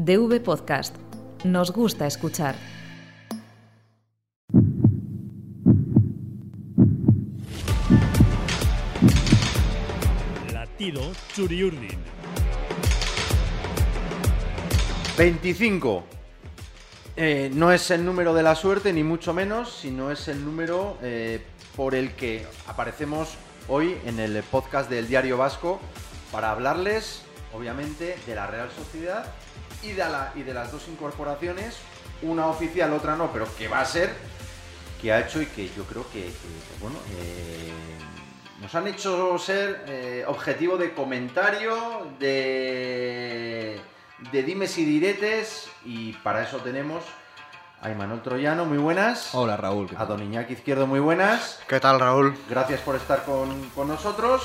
DV Podcast. Nos gusta escuchar. Latido Churiurdin. 25. Eh, no es el número de la suerte, ni mucho menos, sino es el número eh, por el que aparecemos hoy en el podcast del Diario Vasco para hablarles, obviamente, de la Real Sociedad y de, la- y de las dos incorporaciones, una oficial, otra no, pero que va a ser, que ha hecho y que yo creo que, bueno, eh, nos han hecho ser eh, objetivo de comentario, de, de dimes y diretes, y para eso tenemos a Imanol Troyano, muy buenas. Hola Raúl. ¿qué A? Don Iñaki Izquierdo, muy buenas. ¿Qué tal, Raúl? Gracias por estar con, con nosotros.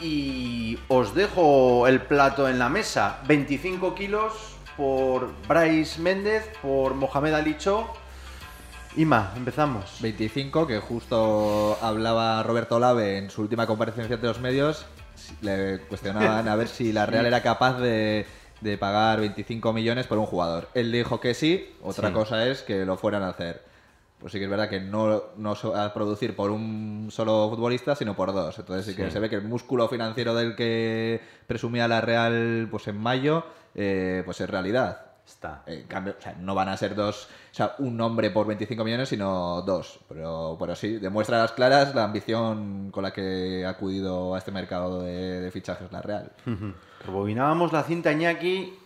Y os dejo el plato en la mesa. 25 kilos por Bryce Méndez, por Mohamed Ali Cho. Ima, empezamos. 25, que justo hablaba Roberto Lave en su última comparecencia ante los medios. Le cuestionaban a ver si la Real era capaz de, de pagar 25 millones por un jugador. Él dijo que sí, otra Sí. cosa es que lo fueran a hacer. Pues sí que es verdad que no, no se va a producir por un solo futbolista, sino por dos. Entonces sí que se ve que el músculo financiero del que presumía la Real pues en mayo, eh, pues es realidad. Está. En cambio, o sea, no van a ser dos, o sea, un nombre por 25 millones, sino dos. Pero, pero sí, demuestra a las claras la ambición con la que ha acudido a este mercado de, de fichajes la Real. Rebobinábamos la cinta Iñaki.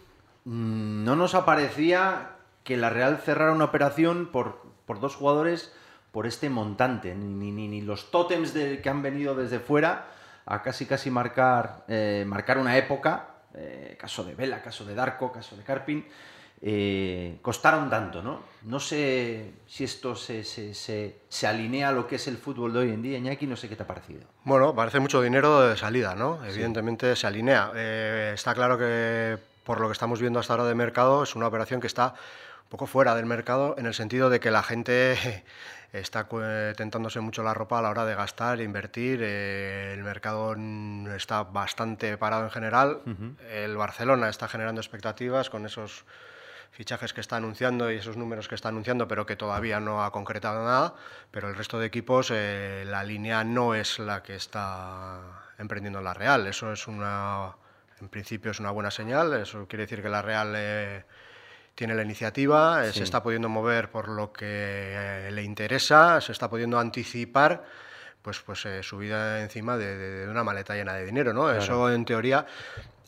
mm, No nos aparecía que la Real cerrara una operación por, por dos jugadores por este montante. Ni, ni- ni los tótems de- que han venido desde fuera a casi casi marcar, eh, marcar una época. eh, caso de Vela, caso de Darko, caso de Carpin. eh, costaron tanto, ¿no? No sé si esto se, se- se- se alinea a lo que es el fútbol de hoy en día, Iñaki, no sé qué te ha parecido. Bueno, parece mucho dinero de salida, ¿no? Evidentemente se alinea. Eh, está claro que por lo que estamos viendo hasta ahora de mercado es una operación que está poco fuera del mercado en el sentido de que la gente está tentándose mucho la ropa a la hora de gastar, invertir. eh, el mercado está bastante parado en general. El Barcelona está generando expectativas con esos fichajes que está anunciando y esos números que está anunciando, pero que todavía no ha concretado nada. Pero el resto de equipos, eh, la línea no es la que está emprendiendo la Real. Eso es una, en principio es una buena señal. Eso quiere decir que la Real eh, tiene la iniciativa, eh, Sí. se está pudiendo mover por lo que eh, le interesa, se está pudiendo anticipar. Pues, pues eh, su vida encima de, una maleta llena de dinero, ¿no? Eso en teoría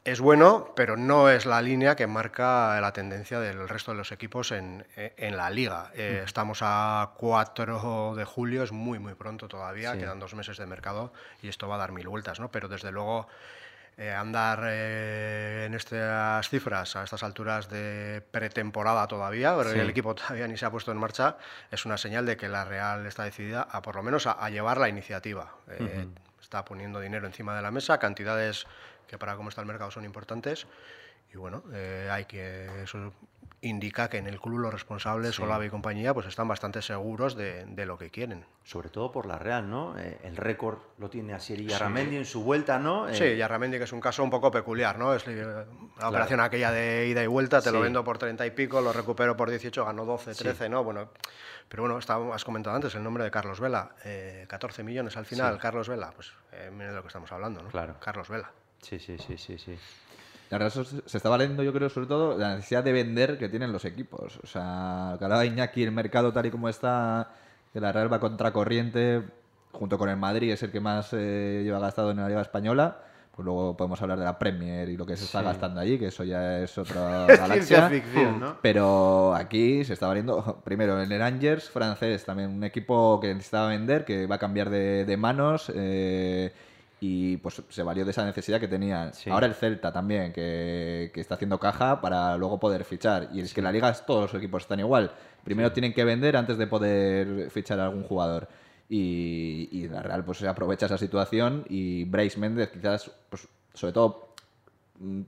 es bueno, pero no es la línea que marca la tendencia del resto de los equipos en, eh, en la liga. Eh, Estamos a 4 de julio, es muy, muy pronto todavía, Sí. quedan dos meses de mercado y esto va a dar mil vueltas, ¿no? Pero desde luego eh, andar eh, en estas cifras a estas alturas de pretemporada todavía, porque Sí. el equipo todavía ni se ha puesto en marcha, es una señal de que la Real está decidida a por lo menos a, a llevar la iniciativa. Eh, Está poniendo dinero encima de la mesa, cantidades que para cómo está el mercado son importantes. Y bueno, eh, hay que eso indica que en el club los responsables, Olave y compañía, pues están bastante seguros de, de lo que quieren. Sobre todo por la Real, ¿no? Eh, el récord lo tiene Asier Yarramendi en su vuelta, ¿no? Eh, Sí, y Arramendi, que es un caso un poco peculiar, ¿no? Es la operación aquella de ida y vuelta, te lo Sí. vendo por 30 y pico, lo recupero por 18, ganó 12, 13, ¿no? Bueno, pero bueno, está, has comentado antes el nombre de Carlos Vela, eh, 14 millones al final, Sí. Carlos Vela, pues eh, mira de lo que estamos hablando, ¿no? Claro. Carlos Vela. Sí, sí, sí, sí, sí. La Real se está valiendo, yo creo, sobre todo la necesidad de vender que tienen los equipos. O sea, que hablaba Iñaki, el mercado tal y como está, que la Real va contracorriente, junto con el Madrid, es el que más eh, lleva gastado en la Liga Española. Pues luego podemos hablar de la Premier y lo que se está Sí. gastando allí, que eso ya es otra galaxia. ficción, ¿no? Pero aquí se está valiendo, primero, en el Angers francés, también un equipo que necesitaba vender, que va a cambiar de, de manos eh, y pues se valió de esa necesidad que tenía. Sí. Ahora el Celta también, que, que está haciendo caja para luego poder fichar. Y es que en la liga es- todos los equipos están igual. Primero tienen que vender antes de poder fichar a algún jugador. Y, y la Real pues aprovecha esa situación y Bryce Méndez quizás, pues, sobre todo mm,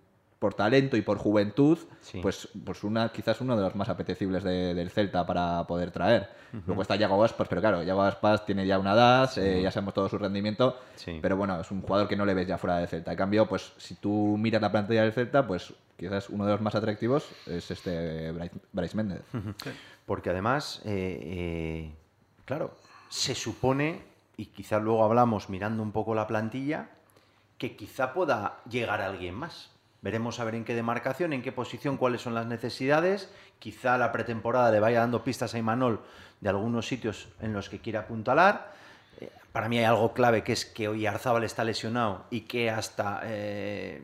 por talento y por juventud, Sí. pues, pues una, quizás uno de los más apetecibles de- del Celta para poder traer. Luego está Yago Aspas, pero claro, Yago Aspas tiene ya una edad, eh, ya sabemos todo su rendimiento, Sí. pero bueno, es un jugador que no le ves ya fuera del Celta. En cambio, pues si tú miras la plantilla del Celta, pues quizás uno de los más atractivos es este Bryce, Bryce Méndez. Porque además, eh, eh, claro, se supone, y quizá luego hablamos mirando un poco la plantilla, que quizá pueda llegar alguien más. Veremos a ver en qué demarcación, en qué posición, cuáles son las necesidades. Quizá la pretemporada le vaya dando pistas a Imanol de algunos sitios en los que quiere apuntalar. Eh, para mí hay algo clave que es que hoy Arzábal está lesionado y que hasta eh,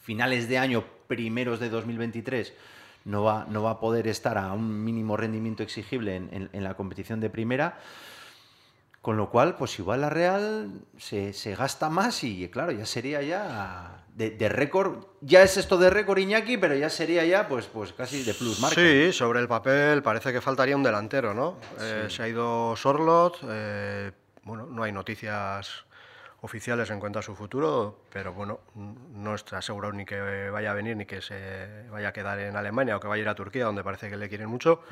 finales de año, primeros de 2023, no va, no va a poder estar a un mínimo rendimiento exigible en, en- en la competición de primera. Con lo cual, pues igual la Real se, se gasta más y claro, ya sería ya de, de récord. Ya es esto de récord Iñaki, pero ya sería ya pues, pues casi de plus marca. Sí, sobre el papel parece que faltaría un delantero, ¿no? Eh, se ha ido Sorlot, eh, bueno, no hay noticias oficiales en cuanto a su futuro, pero bueno, no está asegurado ni que vaya a venir ni que se vaya a quedar en Alemania o que vaya a ir a Turquía, donde parece que le quieren mucho.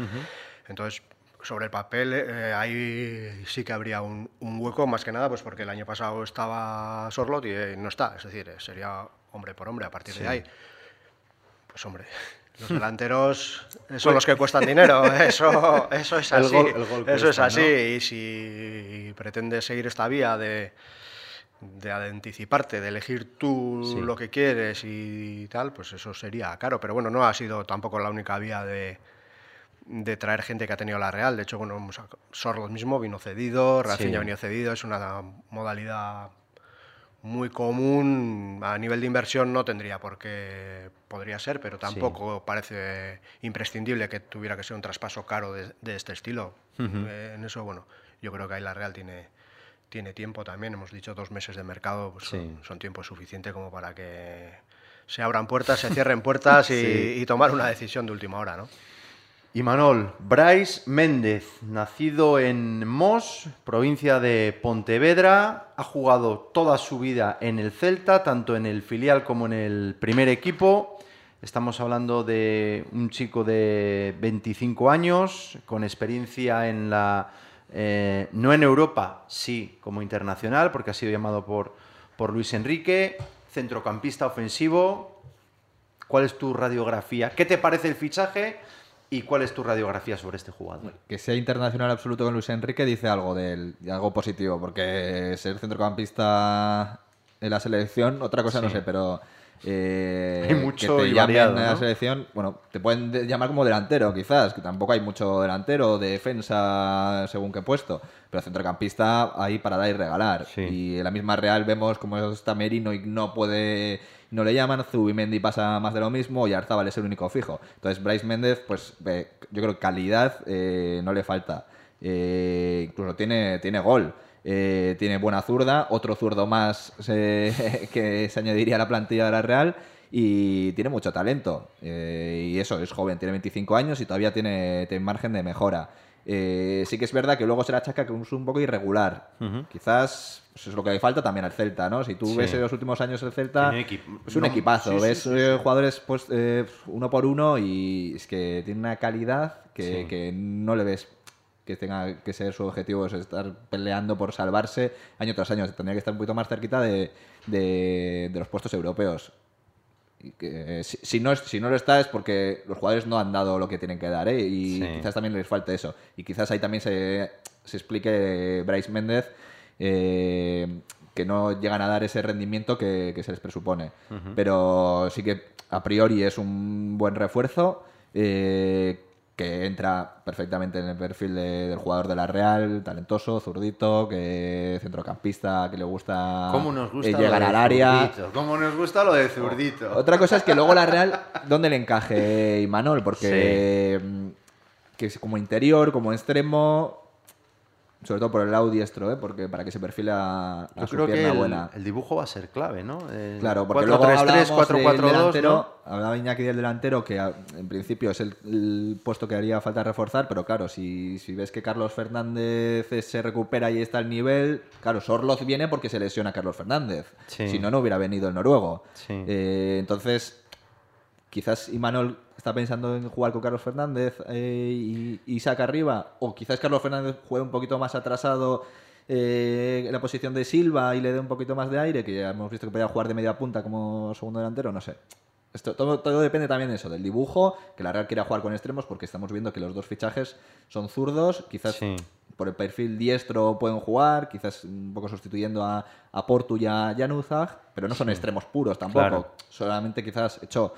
Entonces, sobre el papel, eh, ahí sí que habría un, un hueco, más que nada, pues porque el año pasado estaba Sorlot y eh, no está, es decir, eh, sería hombre por hombre a partir de ahí. Pues hombre, los delanteros son los que cuestan dinero, eso, eso es El así. gol- el gol eso es así. ¿no? Y si pretendes seguir esta vía de, de anticiparte, de elegir tú Sí. lo que quieres y tal, pues eso sería caro. Pero bueno, no ha sido tampoco la única vía de, de traer gente que ha tenido la Real. De hecho, bueno, Sorlot mismo vino cedido, Rafinha Sí. ha venido cedido, es una modalidad muy común a nivel de inversión no tendría por qué podría ser, pero tampoco parece imprescindible que tuviera que ser un traspaso caro de, de este estilo. Eh, en eso, bueno, yo creo que ahí la Real tiene, tiene tiempo también. Hemos dicho dos meses de mercado, pues Sí. son, son tiempo suficiente como para que se abran puertas, se cierren puertas y, Sí. y tomar una decisión de última hora, ¿no? Y Manol, Bryce Méndez, nacido en Mos, provincia de Pontevedra, ha jugado toda su vida en el Celta, tanto en el filial como en el primer equipo. Estamos hablando de un chico de 25 años, con experiencia en la... eh, no en Europa, sí como internacional, porque ha sido llamado por, por Luis Enrique, centrocampista ofensivo, ¿Cuál es tu radiografía? ¿Qué te parece el fichaje? ¿Y cuál es tu radiografía sobre este jugador? Que sea internacional absoluto con Luis Enrique dice algo de él, algo positivo, porque ser centrocampista en la selección, otra cosa no Sí. sé, pero eh, Hay mucho que te y variado, a la ¿no? selección, bueno, te pueden de- llamar como delantero quizás, que tampoco hay mucho delantero, de defensa según qué puesto, pero centrocampista ahí para dar y regalar. Sí. Y en la misma Real vemos como está Merino y no puede no le llaman, Zubimendi pasa más de lo mismo y Arzabal es el único fijo. Entonces Bryce Méndez, pues yo creo que calidad eh, no le falta. Eh, incluso tiene, tiene gol. Eh, tiene buena zurda, otro zurdo más que se añadiría a la plantilla de la Real y tiene mucho talento. Y eso, es joven, tiene 25 años y todavía tiene, tiene margen de mejora. Eh, sí que es verdad que luego se la achaca que es un poco irregular. Quizás pues, es lo que le falta también al Celta, ¿no? Si tú Sí. ves en los últimos años el Celta, es un no, equipazo. sí, ves sí, eh, jugadores pues, eh, uno por uno y es que tiene una calidad que, que no le ves que tenga que ser su objetivo es estar peleando por salvarse año tras año. Tendría que estar un poquito más cerquita de, de- de los puestos europeos. Que, eh, si, si no, si no lo está es porque los jugadores no han dado lo que tienen que dar, ¿eh? Y Sí. quizás también les falte eso. Y quizás ahí también se, se explique Bryce Méndez eh, que no llegan a dar ese rendimiento que, que se les presupone. Pero sí que a priori es un buen refuerzo. eh, que entra perfectamente en el perfil de- del jugador de la Real, talentoso, zurdito, que centrocampista, que le gusta, ¿Cómo nos gusta eh, llegar al área. ¿Cómo nos gusta lo de zurdito? Otra cosa es que luego la Real, ¿dónde le encaje Imanol? Porque mm, que es como interior, como extremo, sobre todo por el lado diestro, ¿eh? porque para que se perfile a, a Yo su creo que pierna el, buena. el dibujo va a ser clave, ¿no? Claro, porque 4-3-3, luego hablábamos 4-4-2, del delantero, ¿no? hablaba Iñaki del delantero, que a- en principio es el, el puesto que haría falta reforzar, pero claro, si, si ves que Carlos Fernández se recupera y está al nivel, claro, Sorloz viene porque se lesiona a Carlos Fernández. Sí. Si no, no hubiera venido el noruego. Sí. Eh, entonces, quizás Imanol está pensando en jugar con Carlos Fernández eh, y, y saca arriba, o quizás Carlos Fernández juegue un poquito más atrasado eh, en la posición de Silva y le dé un poquito más de aire, que ya hemos visto que podía jugar de media punta como segundo delantero, no sé. Esto, todo, todo depende también de eso, del dibujo, que la Real quiera jugar con extremos, porque estamos viendo que los dos fichajes son zurdos, quizás Sí. por el perfil diestro pueden jugar, quizás un poco sustituyendo a, a Portu y a Januzaj, pero no son extremos puros tampoco, Claro. solamente quizás Cho.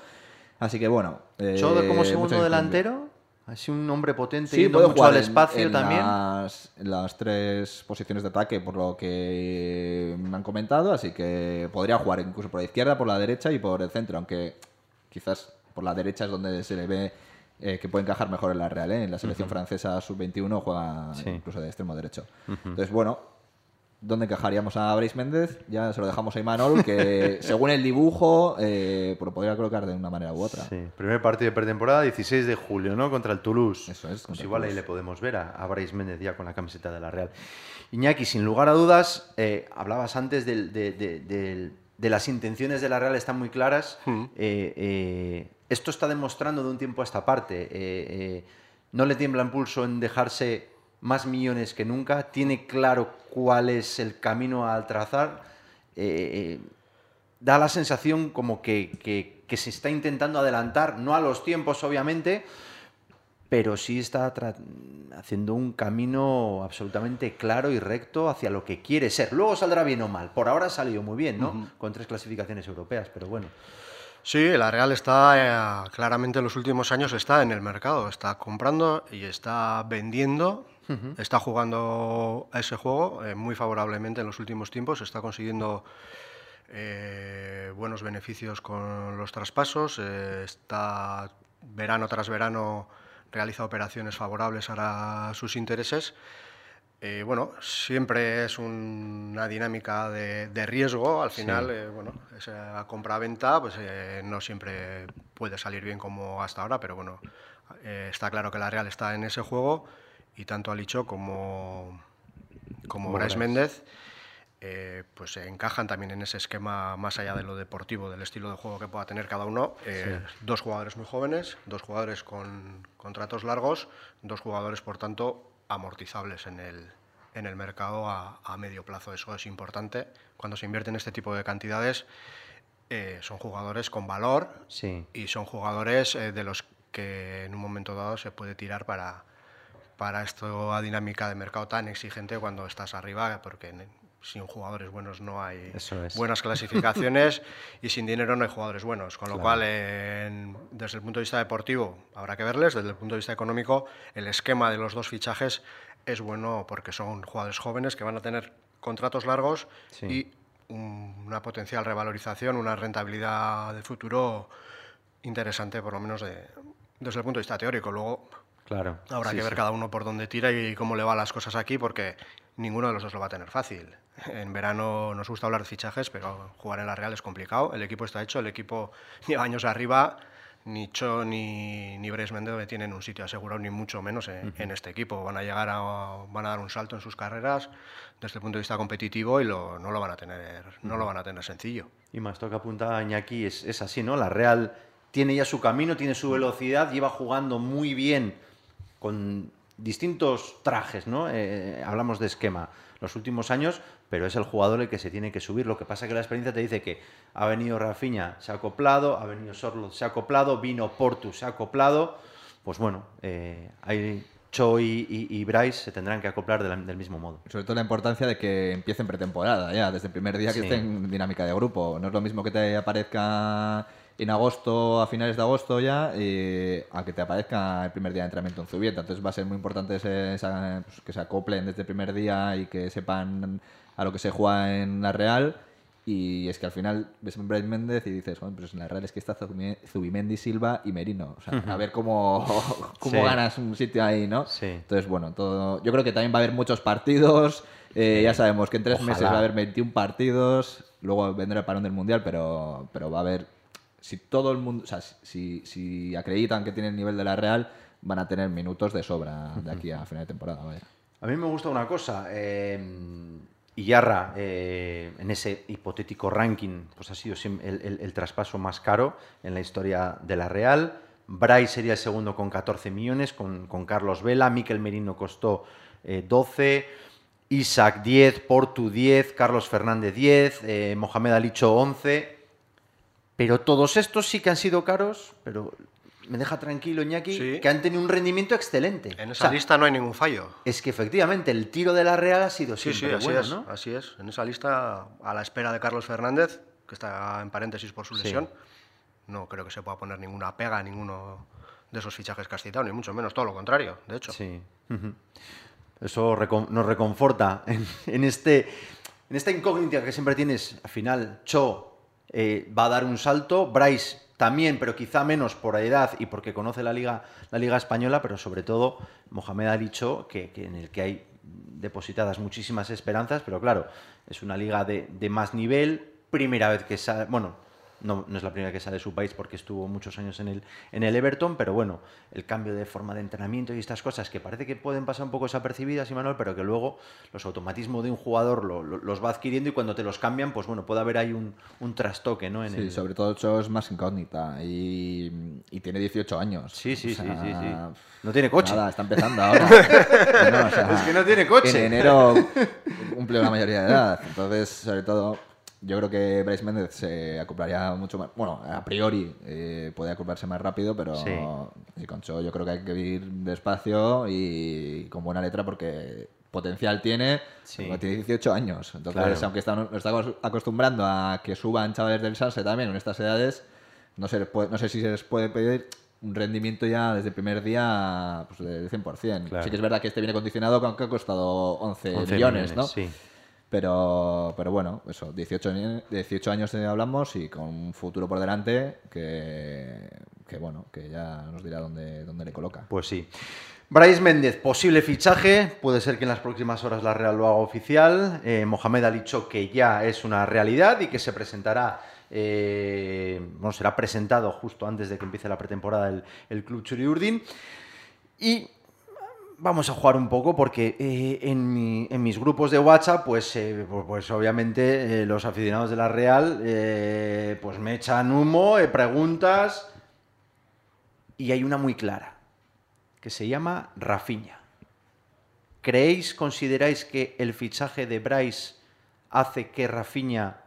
Así que bueno. eh, como segundo delantero, así un hombre potente Sí, yendo puede mucho jugar al en- espacio en también. Las, en las tres posiciones de ataque, por lo que me han comentado, así que podría jugar incluso por la izquierda, por la derecha y por el centro, aunque quizás por la derecha es donde se le ve eh, que puede encajar mejor en la Real. ¿eh? En la selección francesa sub-21 juega Sí. incluso de extremo derecho. Entonces, bueno, ¿dónde encajaríamos a Brais Méndez? Ya se lo dejamos a Imanol, que según el dibujo, eh, pues lo podría colocar de una manera u otra. Sí, primer partido de pretemporada, 16 de julio, ¿no? Contra el Toulouse. Eso es, Pues igual ahí le podemos ver a, a Brais Méndez ya con la camiseta de la Real. Iñaki, sin lugar a dudas, eh, hablabas antes del- de, de- del- de las intenciones de la Real, están muy claras. Mm. Eh, eh, esto está demostrando de un tiempo a esta parte. eh, eh, no le tiembla en pulso en dejarse más millones que nunca. Tiene claro cuál es el camino al trazar. eh, eh, da la sensación como que, que- que se está intentando adelantar, no a los tiempos, obviamente, pero sí está haciendo un camino absolutamente claro y recto hacia lo que quiere ser. Luego saldrá bien o mal. Por ahora ha salido muy bien, ¿no? Con tres clasificaciones europeas, pero bueno. Sí, la Real está eh, claramente en los últimos años está en el mercado, está comprando y está vendiendo, está jugando a ese juego eh, muy favorablemente en los últimos tiempos, está consiguiendo eh, buenos beneficios con los traspasos, eh, está verano tras verano realiza operaciones favorables a sus intereses. Eh, bueno, siempre es un- una dinámica de, de riesgo. Al final, eh, bueno, esa compra-venta pues, eh, no siempre puede salir bien como hasta ahora, pero bueno, eh, está claro que la Real está en ese juego y tanto Alicho como, como Brais Méndez eh, pues se encajan también en ese esquema más allá de lo deportivo, del estilo de juego que pueda tener cada uno. Eh, Dos jugadores muy jóvenes, dos jugadores con contratos largos, dos jugadores, por tanto, amortizables en el, en el mercado a, a medio plazo. Eso es importante. Cuando se invierte en este tipo de cantidades, eh, son jugadores con valor Sí. y son jugadores eh, de los que en un momento dado se puede tirar para, para esta dinámica de mercado tan exigente cuando estás arriba, porque sin jugadores buenos no hay es. buenas clasificaciones y sin dinero no hay jugadores buenos. Con lo cual, en- desde el punto de vista deportivo, habrá que verles. Desde el punto de vista económico, el esquema de los dos fichajes es bueno porque son jugadores jóvenes que van a tener contratos largos Sí. y un- una potencial revalorización, una rentabilidad de futuro interesante, por lo menos de- desde el punto de vista teórico. Luego Claro. habrá Sí, que ver sí. cada uno por dónde tira y cómo le van las cosas aquí, porque ninguno de los dos lo va a tener fácil. En verano nos gusta hablar de fichajes, pero jugar en la Real es complicado. El equipo está hecho, el equipo lleva años arriba. Ni Cho ni, ni Brais Méndez tienen un sitio asegurado, ni mucho menos en, en este equipo. Van a llegar a, van a dar un salto en sus carreras desde el punto de vista competitivo y lo- no, lo van a tener, no lo van a tener sencillo. Y más toca apuntar a Iñaki, es, es así, ¿no? La Real tiene ya su camino, tiene su velocidad, lleva jugando muy bien con distintos trajes, ¿no? Eh, hablamos de esquema los últimos años, pero es el jugador el que se tiene que subir. Lo que pasa es que la experiencia te dice que ha venido Rafinha, se ha acoplado, ha venido Sorlo, se ha acoplado, vino Portu, se ha acoplado. Pues bueno, eh, hay Cho y, y, y Bryce se tendrán que acoplar de la- del mismo modo. Sobre todo la importancia de que empiecen pretemporada ya, desde el primer día que Sí. estén en dinámica de grupo. No es lo mismo que te aparezca en agosto, a finales de agosto ya, eh, a que te aparezca el primer día de entrenamiento en Zubieta. Entonces va a ser muy importante ese- esa- pues, que se acoplen desde el primer día y que sepan a lo que se juega en la Real Y es que al final ves a Brais Méndez y dices, bueno, pero en la Real es que está Zubi- Zubimendi, Silva y Merino. O sea, a ver cómo, cómo Sí. ganas un sitio ahí, ¿no? Sí. Entonces, bueno, todo, yo creo que también va a haber muchos partidos. eh, Ya sabemos que en tres Ojalá. meses va a haber 21 partidos. Luego vendrá el parón del Mundial, pero, pero va a haber... Si todo el mundo... O sea, si, si acreditan que tienen el nivel de la Real, van a tener minutos de sobra de aquí a final de temporada. vaya. A mí me gusta una cosa. Eh, Iyarra, eh, en ese hipotético ranking, pues ha sido el, el- el traspaso más caro en la historia de la Real. Bryce sería el segundo con 14 millones, con, con Carlos Vela. Miquel Merino costó eh, 12. Isaac 10, Portu 10, Carlos Fernández 10, eh, Mohamed Alicho 11. Pero todos estos sí que han sido caros, pero me deja tranquilo, Iñaki, Sí. que han tenido un rendimiento excelente. En O esa sea, lista no hay ningún fallo. es que efectivamente el tiro de la Real ha sido Sí, sí, siempre así bueno, es, ¿no? así es. En esa lista, a la espera de Carlos Fernández, que está en paréntesis por su lesión, no creo que se pueda poner ninguna pega a ninguno de esos fichajes que has citado, ni mucho menos, todo lo contrario, de hecho. Sí. Eso nos reconforta en, en este, en esta incógnita que siempre tienes. Al final, Cho eh, va a dar un salto, Bryce también, pero quizá menos por edad y porque conoce la liga, la liga española, pero sobre todo Mohamed Ali Cho, que, que en el que hay depositadas muchísimas esperanzas, pero claro, es una liga de, de más nivel, primera vez que sale, bueno, no, no es la primera que sale de su país porque estuvo muchos años en el, en el Everton, pero bueno, el cambio de forma de entrenamiento y estas cosas que parece que pueden pasar un poco desapercibidas, Manuel, pero que luego los automatismos de un jugador lo- lo- los va adquiriendo y cuando te los cambian, pues bueno, puede haber ahí un, un trastoque, ¿no? En Sí, el- sobre todo Cho es más incógnita y, y tiene 18 años. Sí, sí, O sí, sea, sí, sí. No tiene coche. Nada, está empezando ahora. No, o sea, Es que no tiene coche. En enero cumple la mayoría de edad. Entonces, sobre todo, yo creo que Bryce Méndez se acoplaría mucho más. Bueno, a priori eh, puede acoplarse más rápido, pero Sí. y con Cho yo creo que hay que ir despacio y con buena letra porque potencial tiene, Sí. tiene 18 años. Entonces, Claro. aunque estamos, nos estamos acostumbrando a que suban chavales del Sanse también en estas edades, no, se puede- no sé si se les puede pedir un rendimiento ya desde el primer día pues, del 100%. Claro. Sí que es verdad que este viene condicionado con que ha costado 11, 11 millones, ¿no? Sí. Pero, pero bueno, eso, 18, ni- 18 años hablamos y con un futuro por delante que, que bueno, que ya nos dirá dónde, dónde le coloca. Pues sí. Bryce Méndez, posible fichaje. Puede ser que en las próximas horas la Real lo haga oficial. Eh, Mohamed ha dicho que ya es una realidad y que se presentará. eh, bueno, será presentado justo antes de que empiece la pretemporada el, el Club Churiurdin. Y vamos a jugar un poco porque eh, en, mi- en mis grupos de WhatsApp, pues, eh, pu- pues obviamente eh, los aficionados de la Real pues me echan humo, preguntas y hay una muy clara que se llama Rafiña. ¿Creéis, consideráis que el fichaje de Bryce hace que Rafiña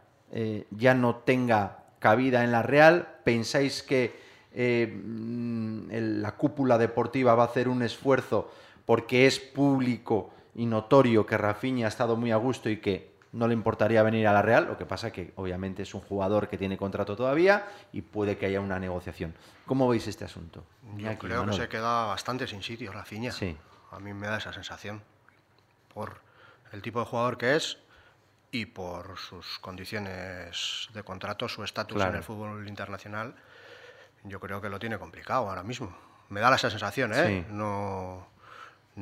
ya no tenga cabida en la Real? ¿Pensáis que mm, la cúpula deportiva va a hacer un esfuerzo porque es público y notorio que Rafiña ha estado muy a gusto y que no le importaría venir a la Real? Lo que pasa que obviamente es un jugador que tiene contrato todavía y puede que haya una negociación. ¿Cómo veis este asunto? Yo creo que se queda bastante sin sitio, Rafinha. Sí. A mí me da esa sensación. Por el tipo de jugador que es y por sus condiciones de contrato, su estatus Claro. en el fútbol internacional, yo creo que lo tiene complicado ahora mismo. Me da esa sensación, ¿eh? Sí. No,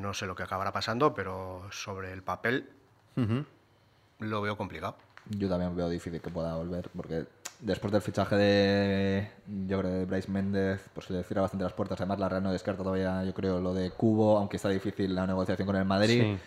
no sé lo que acabará pasando, pero sobre el papel lo veo complicado. Yo también veo difícil que pueda volver, porque después del fichaje de, yo creo, de Bryce Méndez, pues se le cierra bastante las puertas. Además, la Real no descarta todavía, yo creo, lo de Cubo, aunque está difícil la negociación con el Madrid. Sí.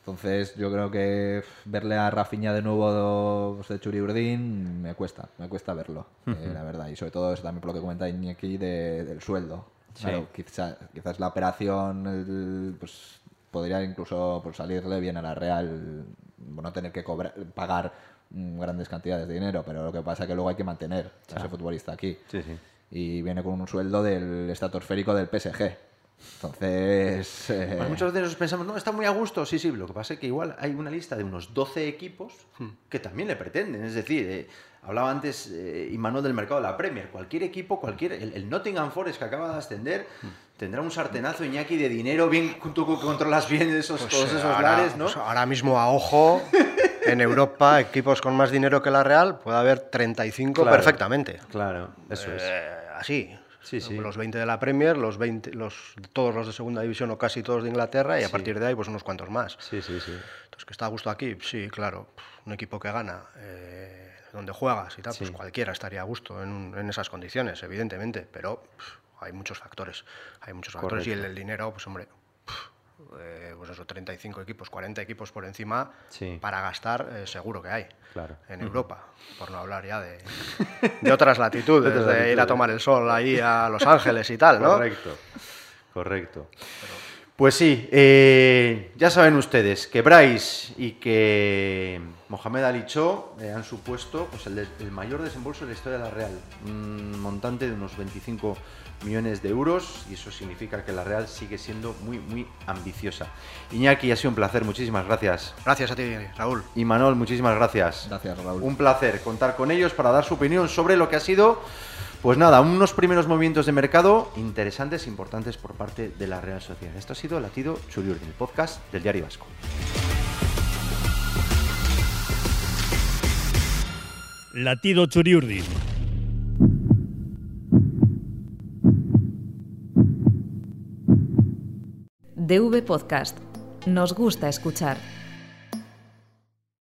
Entonces, yo creo que verle a Rafinha de nuevo pues, de Churi Urdín me cuesta, me cuesta verlo, eh, la verdad. Y sobre todo eso también por lo que comenta Iñaki de- del sueldo. Sí. Claro, quizá- quizás la operación el- pues, podría incluso pues, salirle bien a la Real, no tener que cobrar, pagar mm, grandes cantidades de dinero, pero lo que pasa es que luego hay que mantener a ese futbolista aquí. Sí, sí. Y viene con un sueldo del estratosférico del PSG. Entonces... eh, Pues muchas veces nos pensamos, no, está muy a gusto. Sí, sí, lo que pasa es que igual hay una lista de unos 12 equipos que también le pretenden. Es decir, eh, hablaba antes eh, Imanol del mercado de la Premier. Cualquier equipo, cualquier. El, el Nottingham Forest que acaba de ascender tendrá un sartenazo Iñaki de dinero. Bien, tú controlas bien esos, Pues, todos esos ahora, lares, ¿no? pues ahora mismo a ojo en Europa, equipos con más dinero que la Real, puede haber 35 Claro. perfectamente. Claro, eso es. Eh, así. Sí, sí. Los 20 de la Premier, los 20, los, todos los de segunda división o casi todos de Inglaterra y a Sí. partir de ahí pues unos cuantos más. Sí, sí, sí. Entonces, ¿que está a gusto aquí? Sí, claro. Un equipo que gana, eh, donde juegas y tal, pues cualquiera estaría a gusto en, un- en esas condiciones, evidentemente. Pero pff, hay muchos factores. Hay muchos factores y el, dinero, pues hombre, eh, pues eso, 35 equipos, 40 equipos por encima Sí. para gastar, eh, seguro que hay. Claro. En Europa, por no hablar ya de, de otras latitudes, De ir a tomar el sol ahí a Los Ángeles y tal, ¿no? Correcto, correcto. Pues sí, eh, ya saben ustedes que Bryce y que Mohamed Ali Cho eh, han supuesto pues, el, mayor desembolso de la historia de la Real, un montante de unos 25 millones de euros y eso significa que la Real sigue siendo muy, muy ambiciosa. Iñaki, ha sido un placer, muchísimas gracias. Gracias a ti, Raúl. Y Manol, muchísimas gracias. Gracias, Raúl. Un placer contar con ellos para dar su opinión sobre lo que ha sido, pues nada, unos primeros movimientos de mercado interesantes, importantes por parte de la Real Sociedad. Esto ha sido Latido Churiurdin, el podcast del Diario Vasco. Latido Churiurdin. DV Podcast. Nos gusta escuchar.